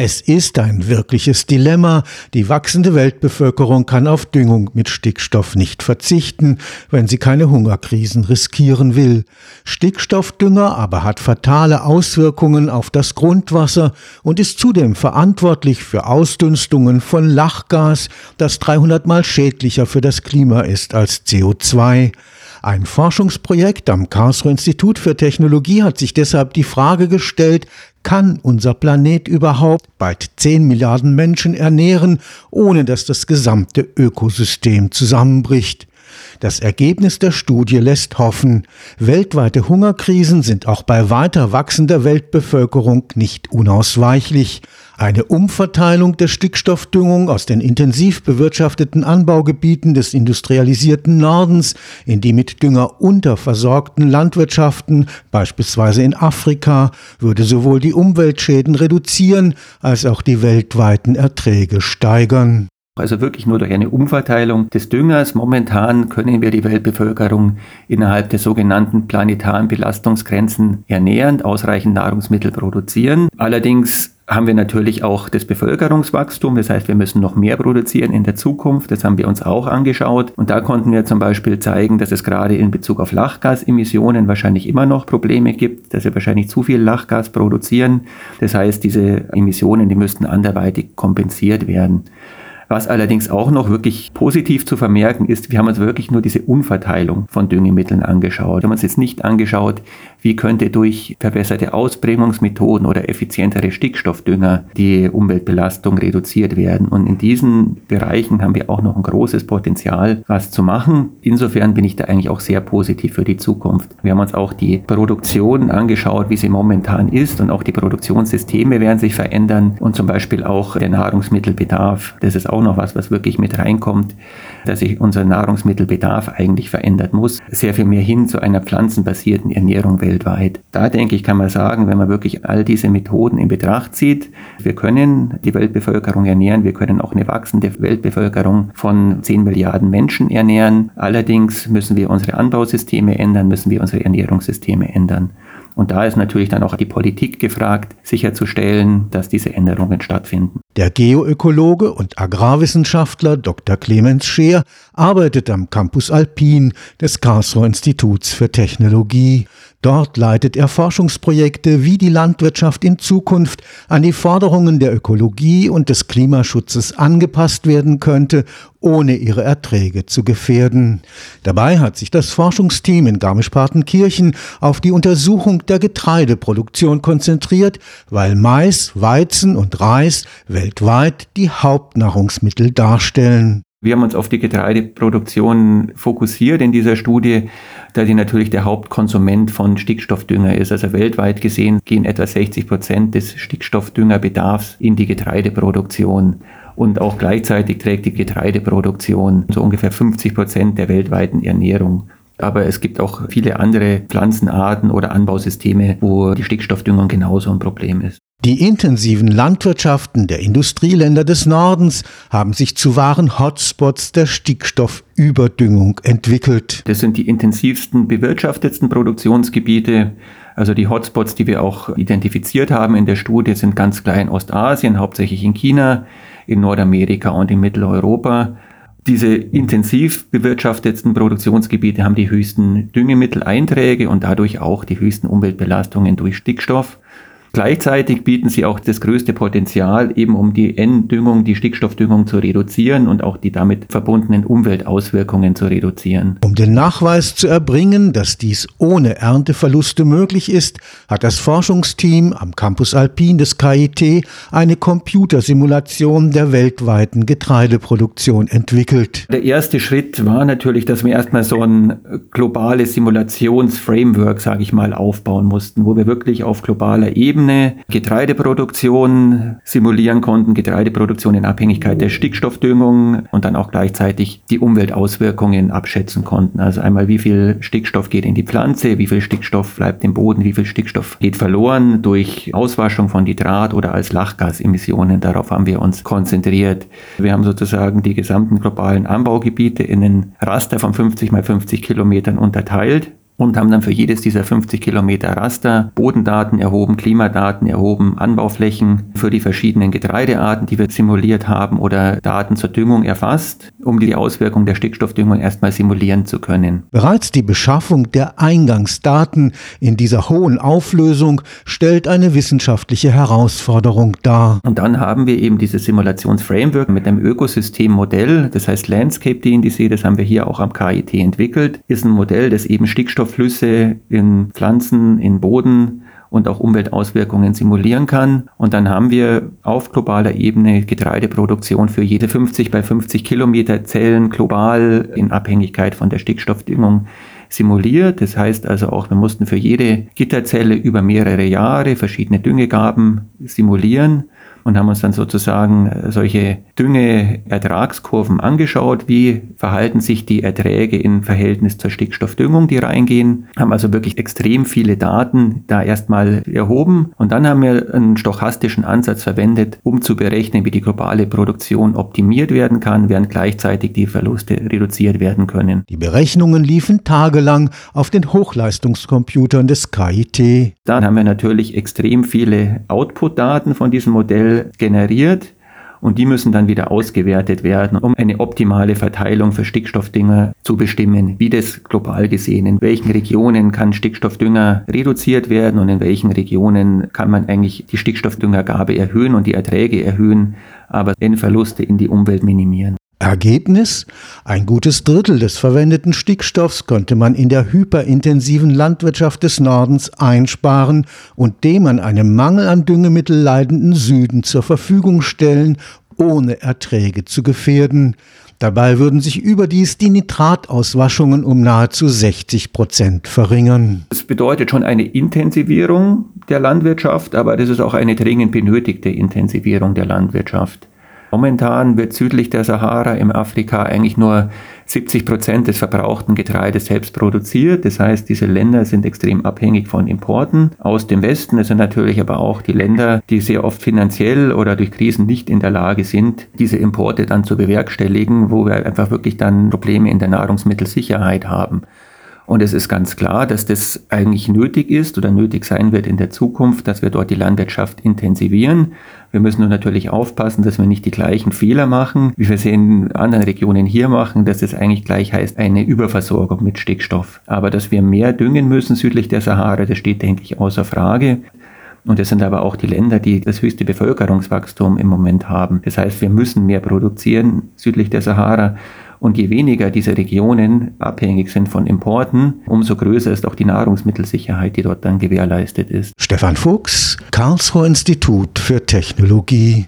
Es ist ein wirkliches Dilemma. Die wachsende Weltbevölkerung kann auf Düngung mit Stickstoff nicht verzichten, wenn sie keine Hungerkrisen riskieren will. Stickstoffdünger aber hat fatale Auswirkungen auf das Grundwasser und ist zudem verantwortlich für Ausdünstungen von Lachgas, das 300 mal schädlicher für das Klima ist als CO2. Ein Forschungsprojekt am Karlsruher Institut für Technologie hat sich deshalb die Frage gestellt, kann unser Planet überhaupt bald 10 Milliarden Menschen ernähren, ohne dass das gesamte Ökosystem zusammenbricht? Das Ergebnis der Studie lässt hoffen. Weltweite Hungerkrisen sind auch bei weiter wachsender Weltbevölkerung nicht unausweichlich. Eine Umverteilung der Stickstoffdüngung aus den intensiv bewirtschafteten Anbaugebieten des industrialisierten Nordens in die mit Dünger unterversorgten Landwirtschaften, beispielsweise in Afrika, würde sowohl die Umweltschäden reduzieren als auch die weltweiten Erträge steigern. Also wirklich nur durch eine Umverteilung des Düngers. Momentan können wir die Weltbevölkerung innerhalb der sogenannten planetaren Belastungsgrenzen ernähren, ausreichend Nahrungsmittel produzieren. Allerdings haben wir natürlich auch das Bevölkerungswachstum. Das heißt, wir müssen noch mehr produzieren in der Zukunft. Das haben wir uns auch angeschaut. Und da konnten wir zum Beispiel zeigen, dass es gerade in Bezug auf Lachgasemissionen wahrscheinlich immer noch Probleme gibt, dass wir wahrscheinlich zu viel Lachgas produzieren. Das heißt, diese Emissionen, die müssten anderweitig kompensiert werden. Was allerdings auch noch wirklich positiv zu vermerken ist, wir haben uns wirklich nur diese Umverteilung von Düngemitteln angeschaut. Wir haben uns jetzt nicht angeschaut, wie könnte durch verbesserte Ausbringungsmethoden oder effizientere Stickstoffdünger die Umweltbelastung reduziert werden. Und in diesen Bereichen haben wir auch noch ein großes Potenzial, was zu machen. Insofern bin ich da eigentlich auch sehr positiv für die Zukunft. Wir haben uns auch die Produktion angeschaut, wie sie momentan ist und auch die Produktionssysteme werden sich verändern und zum Beispiel auch der Nahrungsmittelbedarf. Das ist auch auch noch was, was wirklich mit reinkommt, dass sich unser Nahrungsmittelbedarf eigentlich verändern muss. Sehr viel mehr hin zu einer pflanzenbasierten Ernährung weltweit. Da denke ich, kann man sagen, wenn man wirklich all diese Methoden in Betracht zieht, wir können die Weltbevölkerung ernähren, wir können auch eine wachsende Weltbevölkerung von 10 Milliarden Menschen ernähren. Allerdings müssen wir unsere Anbausysteme ändern, müssen wir unsere Ernährungssysteme ändern. Und da ist natürlich dann auch die Politik gefragt, sicherzustellen, dass diese Änderungen stattfinden. Der Geoökologe und Agrarwissenschaftler Dr. Clemens Scheer arbeitet am Campus Alpin des Karlsruher Instituts für Technologie. Dort leitet er Forschungsprojekte, wie die Landwirtschaft in Zukunft an die Forderungen der Ökologie und des Klimaschutzes angepasst werden könnte, ohne ihre Erträge zu gefährden. Dabei hat sich das Forschungsteam in Garmisch-Partenkirchen auf die Untersuchung der Getreideproduktion konzentriert, weil Mais, Weizen und Reis weltweit die Hauptnahrungsmittel darstellen. Wir haben uns auf die Getreideproduktion fokussiert in dieser Studie, da die natürlich der Hauptkonsument von Stickstoffdünger ist. Also weltweit gesehen gehen etwa 60 Prozent des Stickstoffdüngerbedarfs in die Getreideproduktion. Und auch gleichzeitig trägt die Getreideproduktion so ungefähr 50 Prozent der weltweiten Ernährung. Aber es gibt auch viele andere Pflanzenarten oder Anbausysteme, wo die Stickstoffdüngung genauso ein Problem ist. Die intensiven Landwirtschaften der Industrieländer des Nordens haben sich zu wahren Hotspots der Stickstoffüberdüngung entwickelt. Das sind die intensivsten, bewirtschaftetsten Produktionsgebiete. Also die Hotspots, die wir auch identifiziert haben in der Studie, sind ganz klar in Ostasien, hauptsächlich in China, in Nordamerika und in Mitteleuropa. Diese intensiv bewirtschaftetsten Produktionsgebiete haben die höchsten Düngemitteleinträge und dadurch auch die höchsten Umweltbelastungen durch Stickstoff. Gleichzeitig bieten sie auch das größte Potenzial, eben um die N-Düngung, die Stickstoffdüngung zu reduzieren und auch die damit verbundenen Umweltauswirkungen zu reduzieren. Um den Nachweis zu erbringen, dass dies ohne Ernteverluste möglich ist, hat das Forschungsteam am Campus Alpin des KIT eine Computersimulation der weltweiten Getreideproduktion entwickelt. Der erste Schritt war natürlich, dass wir erstmal so ein globales Simulationsframework, sage ich mal, aufbauen mussten, wo wir wirklich auf globaler Ebene Ebene Getreideproduktion simulieren konnten, Getreideproduktion in Abhängigkeit der Stickstoffdüngung und dann auch gleichzeitig die Umweltauswirkungen abschätzen konnten. Also einmal, wie viel Stickstoff geht in die Pflanze, wie viel Stickstoff bleibt im Boden, wie viel Stickstoff geht verloren durch Auswaschung von Nitrat oder als Lachgasemissionen. Darauf haben wir uns konzentriert. Wir haben sozusagen die gesamten globalen Anbaugebiete in einen Raster von 50 mal 50 Kilometern unterteilt und haben dann für jedes dieser 50 Kilometer Raster Bodendaten erhoben, Klimadaten erhoben, Anbauflächen für die verschiedenen Getreidearten, die wir simuliert haben oder Daten zur Düngung erfasst, um die Auswirkung der Stickstoffdüngung erstmal simulieren zu können. Bereits die Beschaffung der Eingangsdaten in dieser hohen Auflösung stellt eine wissenschaftliche Herausforderung dar. Und dann haben wir eben dieses Simulationsframework mit einem Ökosystemmodell, das heißt Landscape DNDC, das haben wir hier auch am KIT entwickelt, ist ein Modell, das eben Stickstoff Flüsse in Pflanzen, in Boden und auch Umweltauswirkungen simulieren kann. Und dann haben wir auf globaler Ebene Getreideproduktion für jede 50 bei 50 Kilometer Zellen global in Abhängigkeit von der Stickstoffdüngung simuliert. Das heißt also auch, wir mussten für jede Gitterzelle über mehrere Jahre verschiedene Düngegaben simulieren und haben uns dann sozusagen äh, solche Düngeertragskurven angeschaut. Wie verhalten sich die Erträge im Verhältnis zur Stickstoffdüngung, die reingehen? Haben also wirklich extrem viele Daten da erstmal erhoben und dann haben wir einen stochastischen Ansatz verwendet, um zu berechnen, wie die globale Produktion optimiert werden kann, während gleichzeitig die Verluste reduziert werden können. Die Berechnungen liefen tagelang auf den Hochleistungscomputern des KIT. Dann haben wir natürlich extrem viele Output-Daten von diesem Modell generiert und die müssen dann wieder ausgewertet werden, um eine optimale Verteilung für Stickstoffdünger zu bestimmen, wie das global gesehen, in welchen Regionen kann Stickstoffdünger reduziert werden und in welchen Regionen kann man eigentlich die Stickstoffdüngergabe erhöhen und die Erträge erhöhen, aber den Verluste in die Umwelt minimieren. Ergebnis? Ein gutes Drittel des verwendeten Stickstoffs konnte man in der hyperintensiven Landwirtschaft des Nordens einsparen und dem an einem Mangel an Düngemittel leidenden Süden zur Verfügung stellen, ohne Erträge zu gefährden. Dabei würden sich überdies die Nitratauswaschungen um nahezu 60 Prozent verringern. Das bedeutet schon eine Intensivierung der Landwirtschaft, aber das ist auch eine dringend benötigte Intensivierung der Landwirtschaft. Momentan wird südlich der Sahara im Afrika eigentlich nur 70 Prozent des verbrauchten Getreides selbst produziert. Das heißt, diese Länder sind extrem abhängig von Importen aus dem Westen. Es sind natürlich aber auch die Länder, die sehr oft finanziell oder durch Krisen nicht in der Lage sind, diese Importe dann zu bewerkstelligen, wo wir einfach wirklich dann Probleme in der Nahrungsmittelsicherheit haben. Und es ist ganz klar, dass das eigentlich nötig ist oder nötig sein wird in der Zukunft, dass wir dort die Landwirtschaft intensivieren. Wir müssen nur natürlich aufpassen, dass wir nicht die gleichen Fehler machen, wie wir sie in anderen Regionen hier machen, dass das eigentlich gleich heißt eine Überversorgung mit Stickstoff. Aber dass wir mehr düngen müssen südlich der Sahara, das steht, denke ich, außer Frage. Und das sind aber auch die Länder, die das höchste Bevölkerungswachstum im Moment haben. Das heißt, wir müssen mehr produzieren südlich der Sahara. Und je weniger diese Regionen abhängig sind von Importen, umso größer ist auch die Nahrungsmittelsicherheit, die dort dann gewährleistet ist. Stefan Fuchs, Karlsruher Institut für Technologie.